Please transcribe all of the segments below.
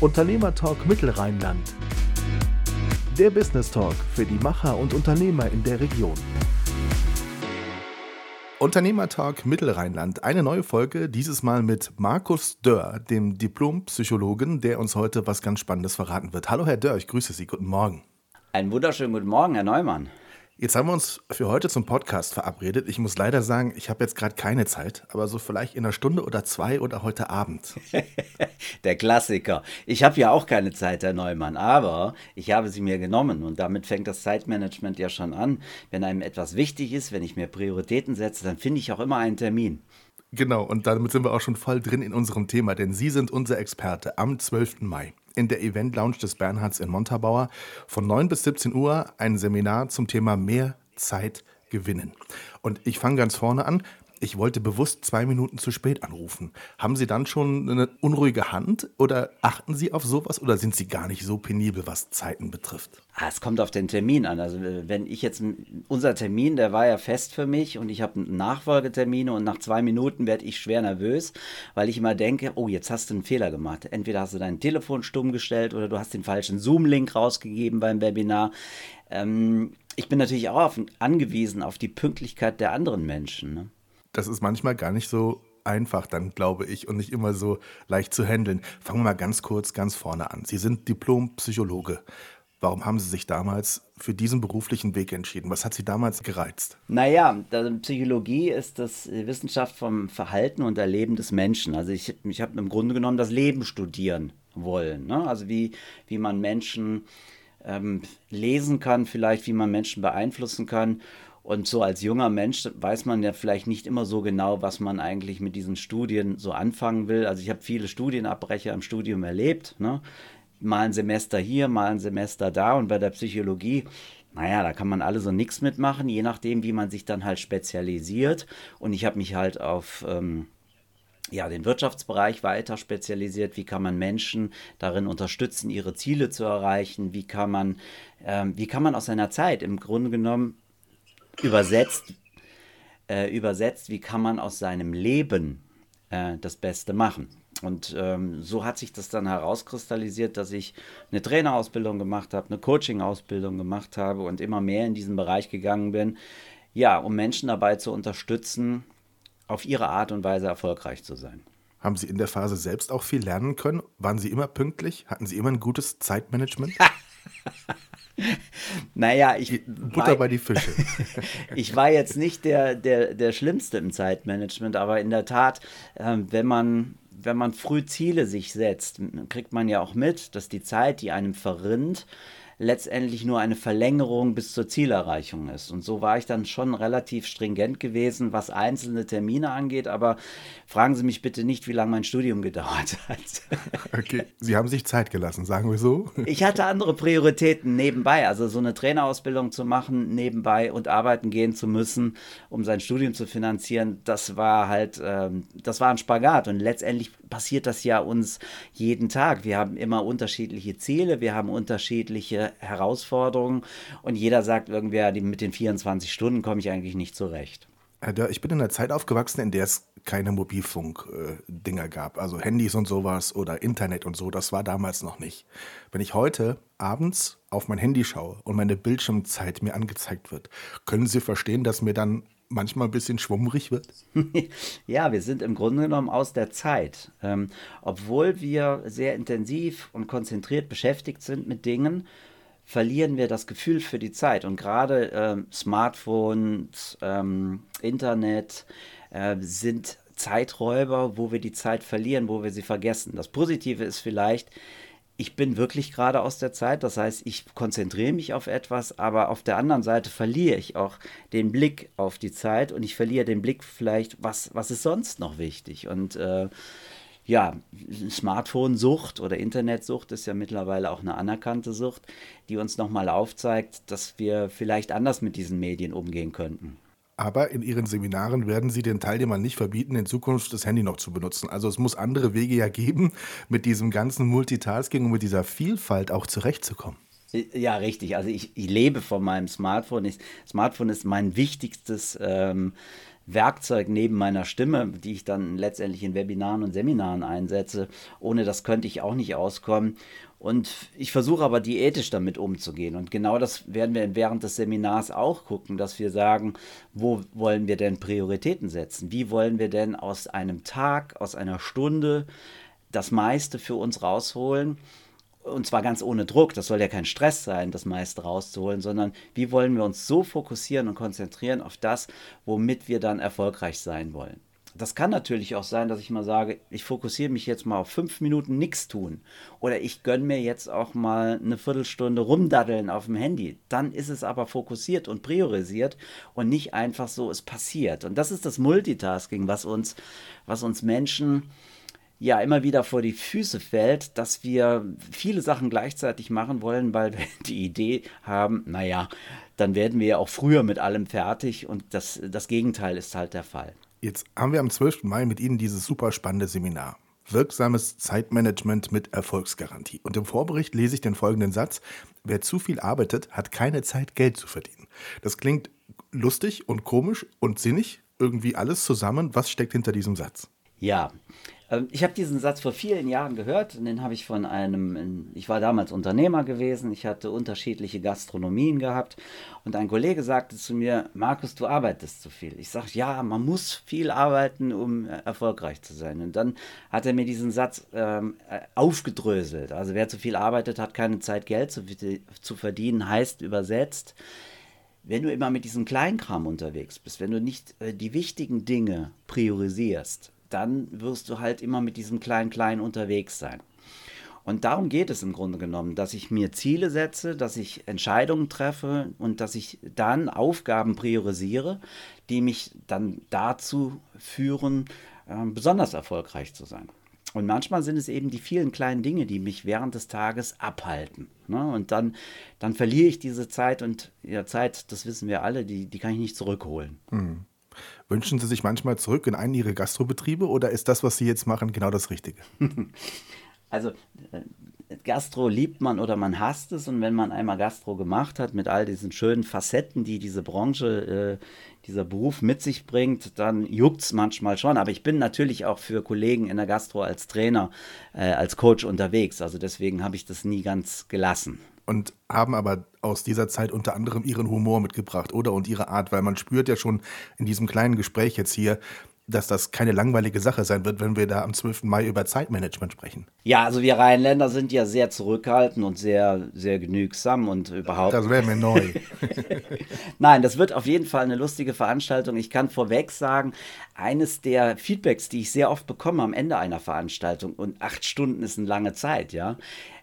Unternehmertalk Mittelrheinland. Der Business Talk für die Macher und Unternehmer in der Region. Unternehmertalk Mittelrheinland. Eine neue Folge, dieses Mal mit Markus Dörr, dem Diplompsychologen, der uns heute was ganz Spannendes verraten wird. Hallo Herr Dörr, ich grüße Sie. Guten Morgen. Einen wunderschönen guten Morgen, Herr Neumann. Jetzt haben wir uns für heute zum Podcast verabredet. Ich muss leider sagen, ich habe jetzt gerade keine Zeit, aber so vielleicht in einer Stunde oder zwei oder heute Abend. Der Klassiker. Ich habe ja auch keine Zeit, Herr Neumann, aber ich habe sie mir genommen und damit fängt das Zeitmanagement ja schon an. Wenn einem etwas wichtig ist, wenn ich mir Prioritäten setze, dann finde ich auch immer einen Termin. Genau, und damit sind wir auch schon voll drin in unserem Thema, denn Sie sind unser Experte am 12. Mai in der Event Lounge des Bernhards in Montabaur von 9 bis 17 Uhr ein Seminar zum Thema mehr Zeit gewinnen. Und ich fange ganz vorne an ich wollte bewusst zwei Minuten zu spät anrufen. Haben Sie dann schon eine unruhige Hand oder achten Sie auf sowas oder sind Sie gar nicht so penibel, was Zeiten betrifft? Ah, es kommt auf den Termin an. Also wenn ich jetzt, unser Termin, der war ja fest für mich und ich habe Nachfolgetermine und nach zwei Minuten werde ich schwer nervös, weil ich immer denke, oh, jetzt hast du einen Fehler gemacht. Entweder hast du dein Telefon stumm gestellt oder du hast den falschen Zoom-Link rausgegeben beim Webinar. Ähm, ich bin natürlich auch auf, angewiesen auf die Pünktlichkeit der anderen Menschen. Ne? Das ist manchmal gar nicht so einfach dann, glaube ich, und nicht immer so leicht zu handeln. Fangen wir mal ganz kurz ganz vorne an. Sie sind Diplom-Psychologe. Warum haben Sie sich damals für diesen beruflichen Weg entschieden? Was hat Sie damals gereizt? Naja, Psychologie ist das Wissenschaft vom Verhalten und Erleben des Menschen. Also ich, ich habe im Grunde genommen das Leben studieren wollen. Ne? Also wie, wie man Menschen ähm, lesen kann, vielleicht wie man Menschen beeinflussen kann. Und so als junger Mensch weiß man ja vielleicht nicht immer so genau, was man eigentlich mit diesen Studien so anfangen will. Also ich habe viele Studienabbrecher im Studium erlebt. Ne? Mal ein Semester hier, mal ein Semester da. Und bei der Psychologie, naja, da kann man alle so nichts mitmachen, je nachdem, wie man sich dann halt spezialisiert. Und ich habe mich halt auf... Ähm, ja, den Wirtschaftsbereich weiter spezialisiert. Wie kann man Menschen darin unterstützen, ihre Ziele zu erreichen? Wie kann man, ähm, wie kann man aus seiner Zeit im Grunde genommen übersetzt, äh, übersetzt, wie kann man aus seinem Leben äh, das Beste machen. Und ähm, so hat sich das dann herauskristallisiert, dass ich eine Trainerausbildung gemacht habe, eine Coaching-Ausbildung gemacht habe und immer mehr in diesen Bereich gegangen bin, ja, um Menschen dabei zu unterstützen, auf ihre Art und Weise erfolgreich zu sein. Haben Sie in der Phase selbst auch viel lernen können? Waren Sie immer pünktlich? Hatten Sie immer ein gutes Zeitmanagement? naja, ich. Butter war, bei die Fische. ich war jetzt nicht der, der, der Schlimmste im Zeitmanagement, aber in der Tat, äh, wenn man. Wenn man früh Ziele sich setzt, kriegt man ja auch mit, dass die Zeit, die einem verrinnt, letztendlich nur eine Verlängerung bis zur Zielerreichung ist. Und so war ich dann schon relativ stringent gewesen, was einzelne Termine angeht. Aber fragen Sie mich bitte nicht, wie lange mein Studium gedauert hat. Okay, Sie haben sich Zeit gelassen, sagen wir so. Ich hatte andere Prioritäten nebenbei. Also so eine Trainerausbildung zu machen nebenbei und arbeiten gehen zu müssen, um sein Studium zu finanzieren, das war halt, ähm, das war ein Spagat. Und letztendlich passiert das ja uns jeden Tag. Wir haben immer unterschiedliche Ziele, wir haben unterschiedliche Herausforderungen und jeder sagt irgendwie, mit den 24 Stunden komme ich eigentlich nicht zurecht. Herr Dörr, ich bin in einer Zeit aufgewachsen, in der es keine Mobilfunk-Dinger gab, also Handys und sowas oder Internet und so, das war damals noch nicht. Wenn ich heute abends auf mein Handy schaue und meine Bildschirmzeit mir angezeigt wird, können Sie verstehen, dass mir dann manchmal ein bisschen schwummrig wird? ja, wir sind im Grunde genommen aus der Zeit. Ähm, obwohl wir sehr intensiv und konzentriert beschäftigt sind mit Dingen, verlieren wir das Gefühl für die Zeit. Und gerade ähm, Smartphones, ähm, Internet äh, sind Zeiträuber, wo wir die Zeit verlieren, wo wir sie vergessen. Das Positive ist vielleicht, ich bin wirklich gerade aus der Zeit. Das heißt, ich konzentriere mich auf etwas, aber auf der anderen Seite verliere ich auch den Blick auf die Zeit und ich verliere den Blick vielleicht, was, was ist sonst noch wichtig. Und äh, ja, Smartphone-Sucht oder Internetsucht ist ja mittlerweile auch eine anerkannte Sucht, die uns nochmal aufzeigt, dass wir vielleicht anders mit diesen Medien umgehen könnten. Aber in Ihren Seminaren werden Sie den Teilnehmern nicht verbieten, in Zukunft das Handy noch zu benutzen. Also es muss andere Wege ja geben, mit diesem ganzen Multitasking und mit dieser Vielfalt auch zurechtzukommen. Ja, richtig. Also ich, ich lebe von meinem Smartphone. Ich, Smartphone ist mein wichtigstes ähm, Werkzeug neben meiner Stimme, die ich dann letztendlich in Webinaren und Seminaren einsetze. Ohne das könnte ich auch nicht auskommen. Und ich versuche aber diätisch damit umzugehen. Und genau das werden wir während des Seminars auch gucken, dass wir sagen, wo wollen wir denn Prioritäten setzen? Wie wollen wir denn aus einem Tag, aus einer Stunde das meiste für uns rausholen? Und zwar ganz ohne Druck, das soll ja kein Stress sein, das meiste rauszuholen, sondern wie wollen wir uns so fokussieren und konzentrieren auf das, womit wir dann erfolgreich sein wollen das kann natürlich auch sein, dass ich mal sage, ich fokussiere mich jetzt mal auf fünf Minuten nichts tun. Oder ich gönne mir jetzt auch mal eine Viertelstunde rumdaddeln auf dem Handy. Dann ist es aber fokussiert und priorisiert und nicht einfach so, es passiert. Und das ist das Multitasking, was uns, was uns Menschen ja immer wieder vor die Füße fällt, dass wir viele Sachen gleichzeitig machen wollen, weil wir die Idee haben, naja, dann werden wir ja auch früher mit allem fertig und das, das Gegenteil ist halt der Fall. Jetzt haben wir am 12. Mai mit Ihnen dieses super spannende Seminar. Wirksames Zeitmanagement mit Erfolgsgarantie. Und im Vorbericht lese ich den folgenden Satz. Wer zu viel arbeitet, hat keine Zeit, Geld zu verdienen. Das klingt lustig und komisch und sinnig. Irgendwie alles zusammen. Was steckt hinter diesem Satz? Ja, ich habe diesen Satz vor vielen Jahren gehört und den habe ich von einem, ich war damals Unternehmer gewesen, ich hatte unterschiedliche Gastronomien gehabt und ein Kollege sagte zu mir, Markus, du arbeitest zu viel. Ich sage, ja, man muss viel arbeiten, um äh, erfolgreich zu sein. Und dann hat er mir diesen Satz ähm, äh, aufgedröselt. Also wer zu viel arbeitet, hat keine Zeit, Geld zu, zu verdienen, heißt übersetzt, wenn du immer mit diesem Kleinkram unterwegs bist, wenn du nicht äh, die wichtigen Dinge priorisierst, dann wirst du halt immer mit diesem Klein-Klein unterwegs sein. Und darum geht es im Grunde genommen, dass ich mir Ziele setze, dass ich Entscheidungen treffe und dass ich dann Aufgaben priorisiere, die mich dann dazu führen, äh, besonders erfolgreich zu sein. Und manchmal sind es eben die vielen kleinen Dinge, die mich während des Tages abhalten. Ne? Und dann, dann verliere ich diese Zeit und ja, Zeit, das wissen wir alle, die, die kann ich nicht zurückholen. Mhm. Wünschen Sie sich manchmal zurück in einen Ihrer Gastrobetriebe oder ist das, was Sie jetzt machen, genau das Richtige? Also äh, Gastro liebt man oder man hasst es und wenn man einmal Gastro gemacht hat mit all diesen schönen Facetten, die diese Branche, äh, dieser Beruf mit sich bringt, dann juckt es manchmal schon. Aber ich bin natürlich auch für Kollegen in der Gastro als Trainer, äh, als Coach unterwegs. Also deswegen habe ich das nie ganz gelassen und haben aber aus dieser Zeit unter anderem ihren Humor mitgebracht, oder? Und ihre Art, weil man spürt ja schon in diesem kleinen Gespräch jetzt hier, dass das keine langweilige Sache sein wird, wenn wir da am 12. Mai über Zeitmanagement sprechen. Ja, also wir Rheinländer sind ja sehr zurückhaltend und sehr, sehr genügsam und überhaupt. Das wäre mir neu. Nein, das wird auf jeden Fall eine lustige Veranstaltung. Ich kann vorweg sagen, eines der Feedbacks, die ich sehr oft bekomme am Ende einer Veranstaltung, und acht Stunden ist eine lange Zeit, ja,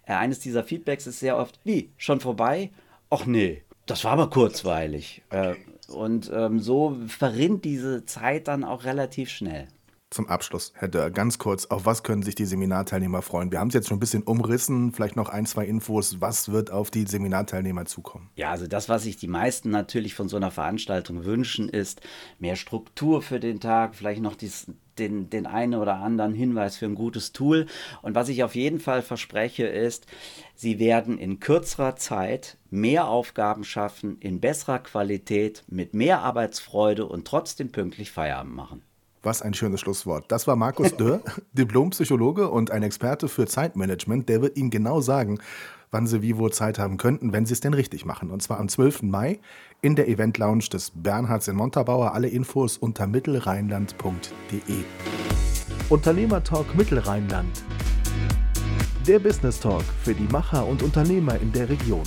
äh, eines dieser Feedbacks ist sehr oft, wie, schon vorbei? Ach nee, das war aber kurzweilig. Äh, und ähm, so verrinnt diese Zeit dann auch relativ schnell. Zum Abschluss, Herr Dörr, ganz kurz, auf was können sich die Seminarteilnehmer freuen? Wir haben es jetzt schon ein bisschen umrissen, vielleicht noch ein, zwei Infos. Was wird auf die Seminarteilnehmer zukommen? Ja, also das, was sich die meisten natürlich von so einer Veranstaltung wünschen, ist mehr Struktur für den Tag, vielleicht noch dies, den, den einen oder anderen Hinweis für ein gutes Tool. Und was ich auf jeden Fall verspreche, ist, Sie werden in kürzerer Zeit mehr Aufgaben schaffen, in besserer Qualität, mit mehr Arbeitsfreude und trotzdem pünktlich Feierabend machen. Was ein schönes Schlusswort. Das war Markus Dörr, Diplompsychologe und ein Experte für Zeitmanagement. Der wird Ihnen genau sagen, wann Sie wie wo Zeit haben könnten, wenn Sie es denn richtig machen. Und zwar am 12. Mai in der Event Lounge des Bernhards in Montabaur. Alle Infos unter mittelrheinland.de. Unternehmer Talk Mittelrheinland. Der Business Talk für die Macher und Unternehmer in der Region.